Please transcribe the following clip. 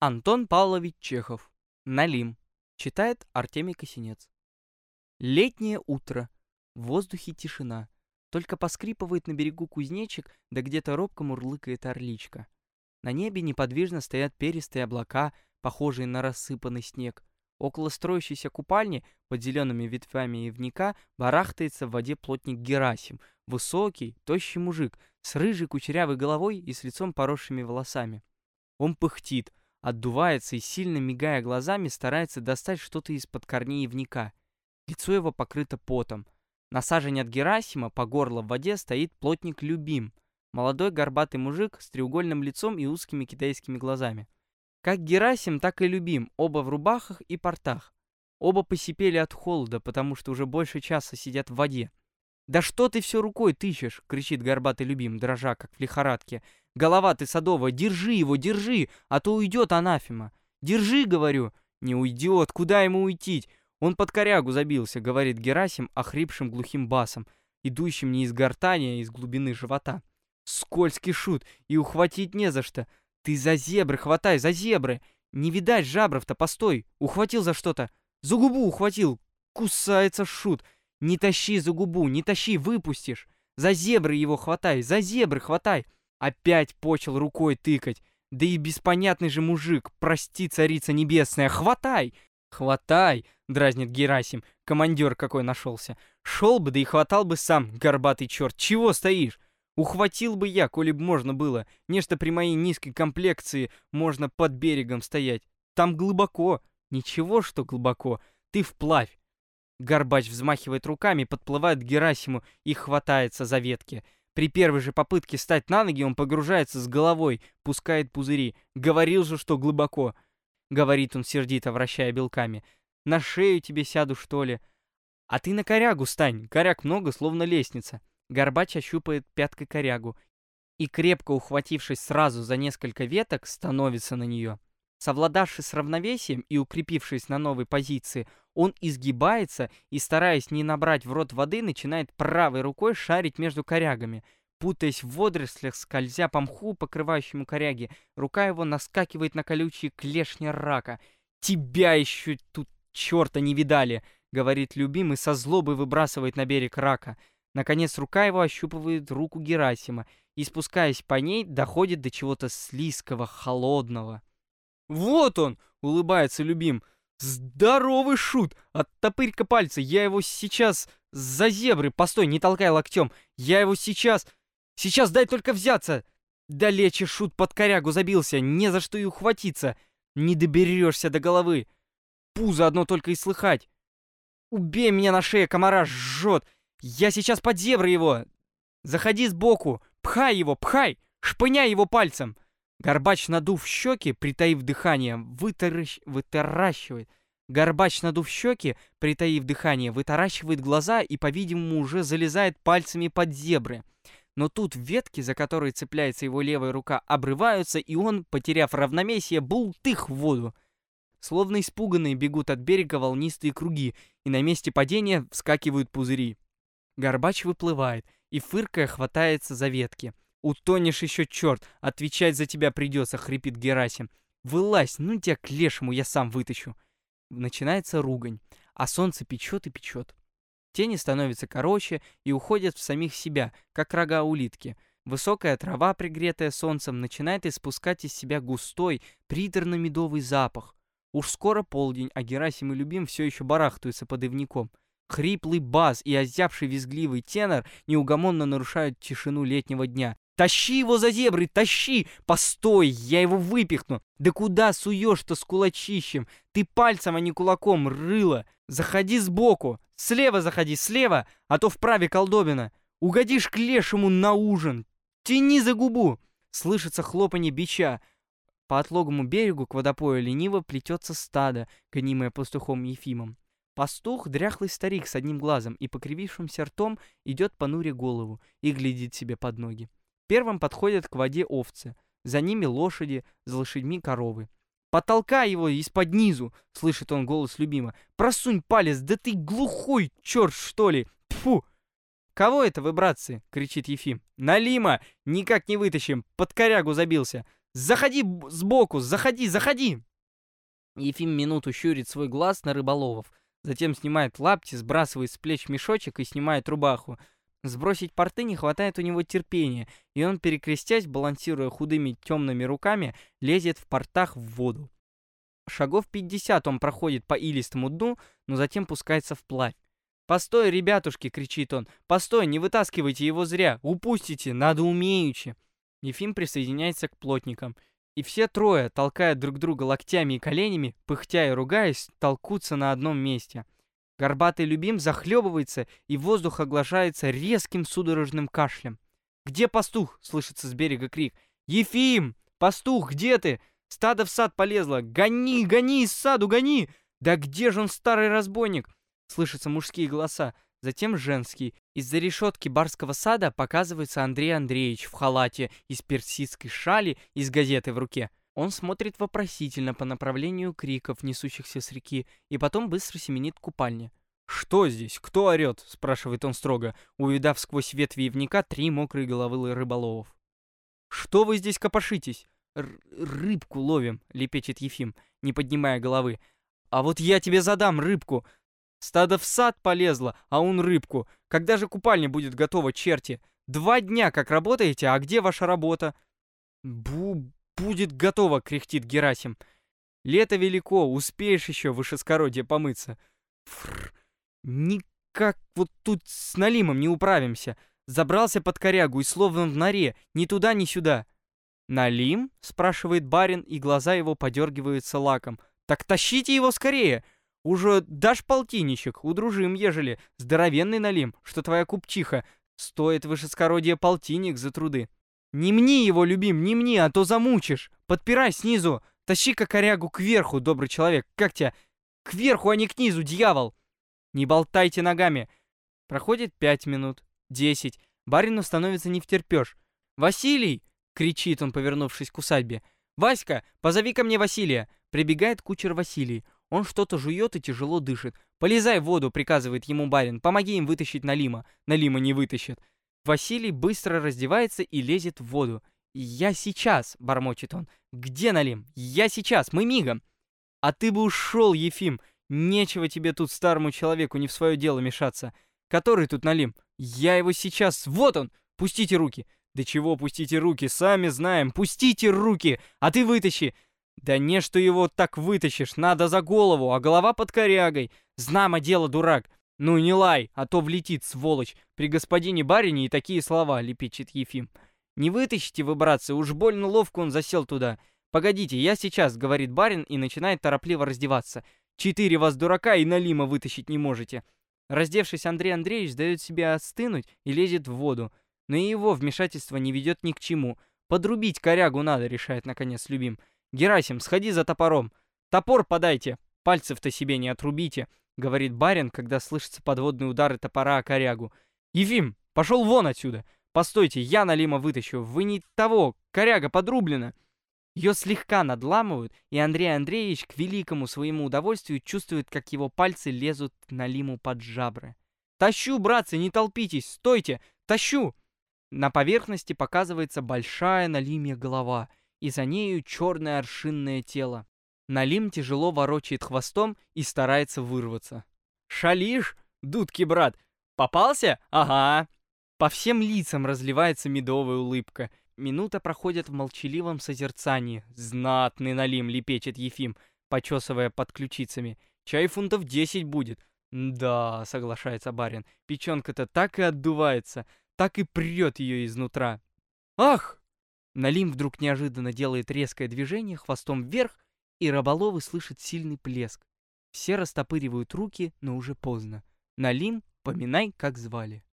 Антон Павлович Чехов. Налим. Читает Артемий Косинец. Летнее утро. В воздухе тишина. Только поскрипывает на берегу кузнечик, да где-то робко мурлыкает орличка. На небе неподвижно стоят перистые облака, похожие на рассыпанный снег. Около строящейся купальни, под зелеными ветвями ивника, барахтается в воде плотник Герасим. Высокий, тощий мужик, с рыжей кучерявой головой и с лицом поросшими волосами. Он пыхтит, отдувается и, сильно мигая глазами, старается достать что-то из-под корней ивника. Лицо его покрыто потом. На сажень от Герасима по горло в воде стоит плотник Любим, молодой горбатый мужик с треугольным лицом и узкими китайскими глазами. Как Герасим, так и Любим, оба в рубахах и портах. Оба посипели от холода, потому что уже больше часа сидят в воде. «Да что ты все рукой тычешь?» — кричит горбатый Любим, дрожа, как в лихорадке. Голова ты садовая, держи его, держи, а то уйдет анафема. Держи, говорю. Не уйдет, куда ему уйти? Он под корягу забился, говорит Герасим охрипшим глухим басом, идущим не из гортани, а из глубины живота. Скользкий шут, и ухватить не за что. Ты за зебры хватай, за зебры. Не видать жабров-то, постой. Ухватил за что-то. За губу ухватил. Кусается шут. Не тащи за губу, не тащи, выпустишь. За зебры его хватай, за зебры хватай. Опять почел рукой тыкать. Да и беспонятный же мужик, прости, царица небесная, хватай! Хватай, дразнит Герасим, командир какой нашелся. Шел бы, да и хватал бы сам, горбатый черт, чего стоишь? Ухватил бы я, коли б можно было. Нечто при моей низкой комплекции можно под берегом стоять. Там глубоко. Ничего, что глубоко. Ты вплавь. Горбач взмахивает руками, подплывает к Герасиму и хватается за ветки. При первой же попытке встать на ноги он погружается с головой, пускает пузыри. Говорил же, что глубоко. Говорит он сердито, вращая белками. На шею тебе сяду, что ли? А ты на корягу стань. Коряг много, словно лестница. Горбач ощупает пяткой корягу и, крепко ухватившись сразу за несколько веток, становится на нее. Совладавшись с равновесием и укрепившись на новой позиции, он изгибается и, стараясь не набрать в рот воды, начинает правой рукой шарить между корягами. Путаясь в водорослях, скользя по мху, покрывающему коряги, рука его наскакивает на колючие клешни рака. «Тебя еще тут черта не видали!» — говорит любимый, со злобой выбрасывает на берег рака. Наконец рука его ощупывает руку Герасима и, спускаясь по ней, доходит до чего-то слизкого, холодного. «Вот он!» — улыбается любим. «Здоровый шут! Оттопырь-ка пальцы! Я его сейчас... За зебры! Постой, не толкай локтем! Я его сейчас... Сейчас дай только взяться!» Далече шут под корягу забился, не за что и ухватиться. Не доберешься до головы. Пузо одно только и слыхать. Убей меня на шее, комара жжет. Я сейчас под зебры его. Заходи сбоку, пхай его, пхай, шпыняй его пальцем. Горбач, надув щеки, притаив дыхание, вытаращ... вытаращивает. Горбач, надув щеки, притаив дыхание, вытаращивает глаза и, по-видимому, уже залезает пальцами под зебры. Но тут ветки, за которые цепляется его левая рука, обрываются, и он, потеряв равновесие, бултых в воду. Словно испуганные бегут от берега волнистые круги, и на месте падения вскакивают пузыри. Горбач выплывает и, фыркая, хватается за ветки. «Утонешь еще, черт! Отвечать за тебя придется!» — хрипит Герасим. «Вылазь, ну тебя к лешему я сам вытащу!» Начинается ругань, а солнце печет и печет. Тени становятся короче и уходят в самих себя, как рога улитки. Высокая трава, пригретая солнцем, начинает испускать из себя густой, приторно-медовый запах. Уж скоро полдень, а Герасим и Любим все еще барахтаются под ивником. Хриплый бас и озябший визгливый тенор неугомонно нарушают тишину летнего дня. «Тащи его за зебры, тащи! Постой, я его выпихну! Да куда суешь-то с кулачищем? Ты пальцем, а не кулаком, рыло! Заходи сбоку! Слева заходи, слева, а то вправе колдобина! Угодишь к лешему на ужин! Тяни за губу!» Слышится хлопанье бича. По отлогому берегу к водопою лениво плетется стадо, гонимое пастухом Ефимом. Пастух, дряхлый старик с одним глазом и покривившимся ртом, идет понуря голову и глядит себе под ноги. Первым подходят к воде овцы, за ними лошади, за лошадьми коровы. «Потолкай его из-под низу!» — слышит он голос любима. «Просунь палец, да ты глухой, черт, что ли! Тьфу!» «Кого это вы, братцы?» — кричит Ефим. «Налима! Никак не вытащим! Под корягу забился! Заходи сбоку, заходи, заходи!» Ефим минуту щурит свой глаз на рыболовов. Затем снимает лапти, сбрасывает с плеч мешочек и снимает рубаху. Сбросить порты не хватает у него терпения, и он, перекрестясь, балансируя худыми темными руками, лезет в портах в воду. Шагов 50 он проходит по илистому дну, но затем пускается вплавь. «Постой, ребятушки!» — кричит он. «Постой, не вытаскивайте его зря! Упустите! Надо умеючи!» Ефим присоединяется к плотникам. И все трое, толкая друг друга локтями и коленями, пыхтя и ругаясь, толкутся на одном месте — Горбатый любим захлебывается, и воздух оглашается резким судорожным кашлем. «Где пастух?» — слышится с берега крик. «Ефим! Пастух, где ты? Стадо в сад полезло! Гони, гони из саду, гони! Да где же он, старый разбойник?» Слышатся мужские голоса, затем женские. Из-за решетки барского сада показывается Андрей Андреевич в халате из персидской шали и с газетой в руке. Он смотрит вопросительно по направлению криков, несущихся с реки, и потом быстро семенит к купальне. «Что здесь? Кто орёт?» — спрашивает он строго, увидав сквозь ветви ивника три мокрые головы рыболовов. «Что вы здесь копошитесь?» Р «Рыбку ловим», — лепечет Ефим, не поднимая головы. «А вот я тебе задам рыбку. Стадо в сад полезло, а он рыбку. Когда же купальня будет готова, черти? Два дня как работаете, а где ваша работа?» «Бу будет готово!» — кряхтит Герасим. «Лето велико, успеешь еще вышескородье помыться». Фррр, никак вот тут с налимом не управимся. Забрался под корягу и словно в норе, ни туда, ни сюда. «Налим?» — спрашивает барин, и глаза его подергиваются лаком. «Так тащите его скорее! Уже дашь полтинничек, удружим, ежели здоровенный налим, что твоя купчиха, стоит вышескородье полтинник за труды». «Не мне его, любим, не мне, а то замучишь! Подпирай снизу! Тащи-ка корягу кверху, добрый человек! Как тебя? Кверху, а не к низу, дьявол!» «Не болтайте ногами!» Проходит пять минут, десять. Барину становится не втерпёшь. «Василий!» — кричит он, повернувшись к усадьбе. «Васька, позови ко мне Василия!» Прибегает кучер Василий. Он что-то жует и тяжело дышит. «Полезай в воду!» — приказывает ему барин. «Помоги им вытащить Налима!» Налима не вытащит. Василий быстро раздевается и лезет в воду. «Я сейчас!» — бормочет он. «Где Налим? Я сейчас! Мы мигом!» «А ты бы ушел, Ефим! Нечего тебе тут старому человеку не в свое дело мешаться. Который тут Налим? Я его сейчас... Вот он! Пустите руки!» «Да чего пустите руки? Сами знаем! Пустите руки! А ты вытащи!» «Да не, что его так вытащишь! Надо за голову, а голова под корягой! Знамо дело, дурак! «Ну не лай, а то влетит, сволочь! При господине барине и такие слова!» — лепечет Ефим. «Не вытащите вы, братцы, уж больно ловко он засел туда. Погодите, я сейчас», — говорит барин и начинает торопливо раздеваться. «Четыре вас дурака и налима вытащить не можете». Раздевшись, Андрей Андреевич дает себе остынуть и лезет в воду. Но и его вмешательство не ведет ни к чему. «Подрубить корягу надо», — решает наконец любим. «Герасим, сходи за топором. Топор подайте, пальцев-то себе не отрубите» говорит барин, когда слышатся подводные удары топора о корягу. «Ефим, пошел вон отсюда! Постойте, я Налима вытащу! Вы не того! Коряга подрублена!» Ее слегка надламывают, и Андрей Андреевич к великому своему удовольствию чувствует, как его пальцы лезут Налиму под жабры. «Тащу, братцы, не толпитесь! Стойте! Тащу!» На поверхности показывается большая Налимья голова, и за нею черное аршинное тело. Налим тяжело ворочает хвостом и старается вырваться. «Шалишь, дудки брат? Попался? Ага!» По всем лицам разливается медовая улыбка. Минута проходит в молчаливом созерцании. «Знатный Налим!» — лепечет Ефим, почесывая под ключицами. «Чай фунтов десять будет!» «Да», — соглашается барин, — «печенка-то так и отдувается, так и прет ее изнутра». «Ах!» Налим вдруг неожиданно делает резкое движение хвостом вверх и рыболовы слышат сильный плеск. Все растопыривают руки, но уже поздно. Налим, поминай, как звали.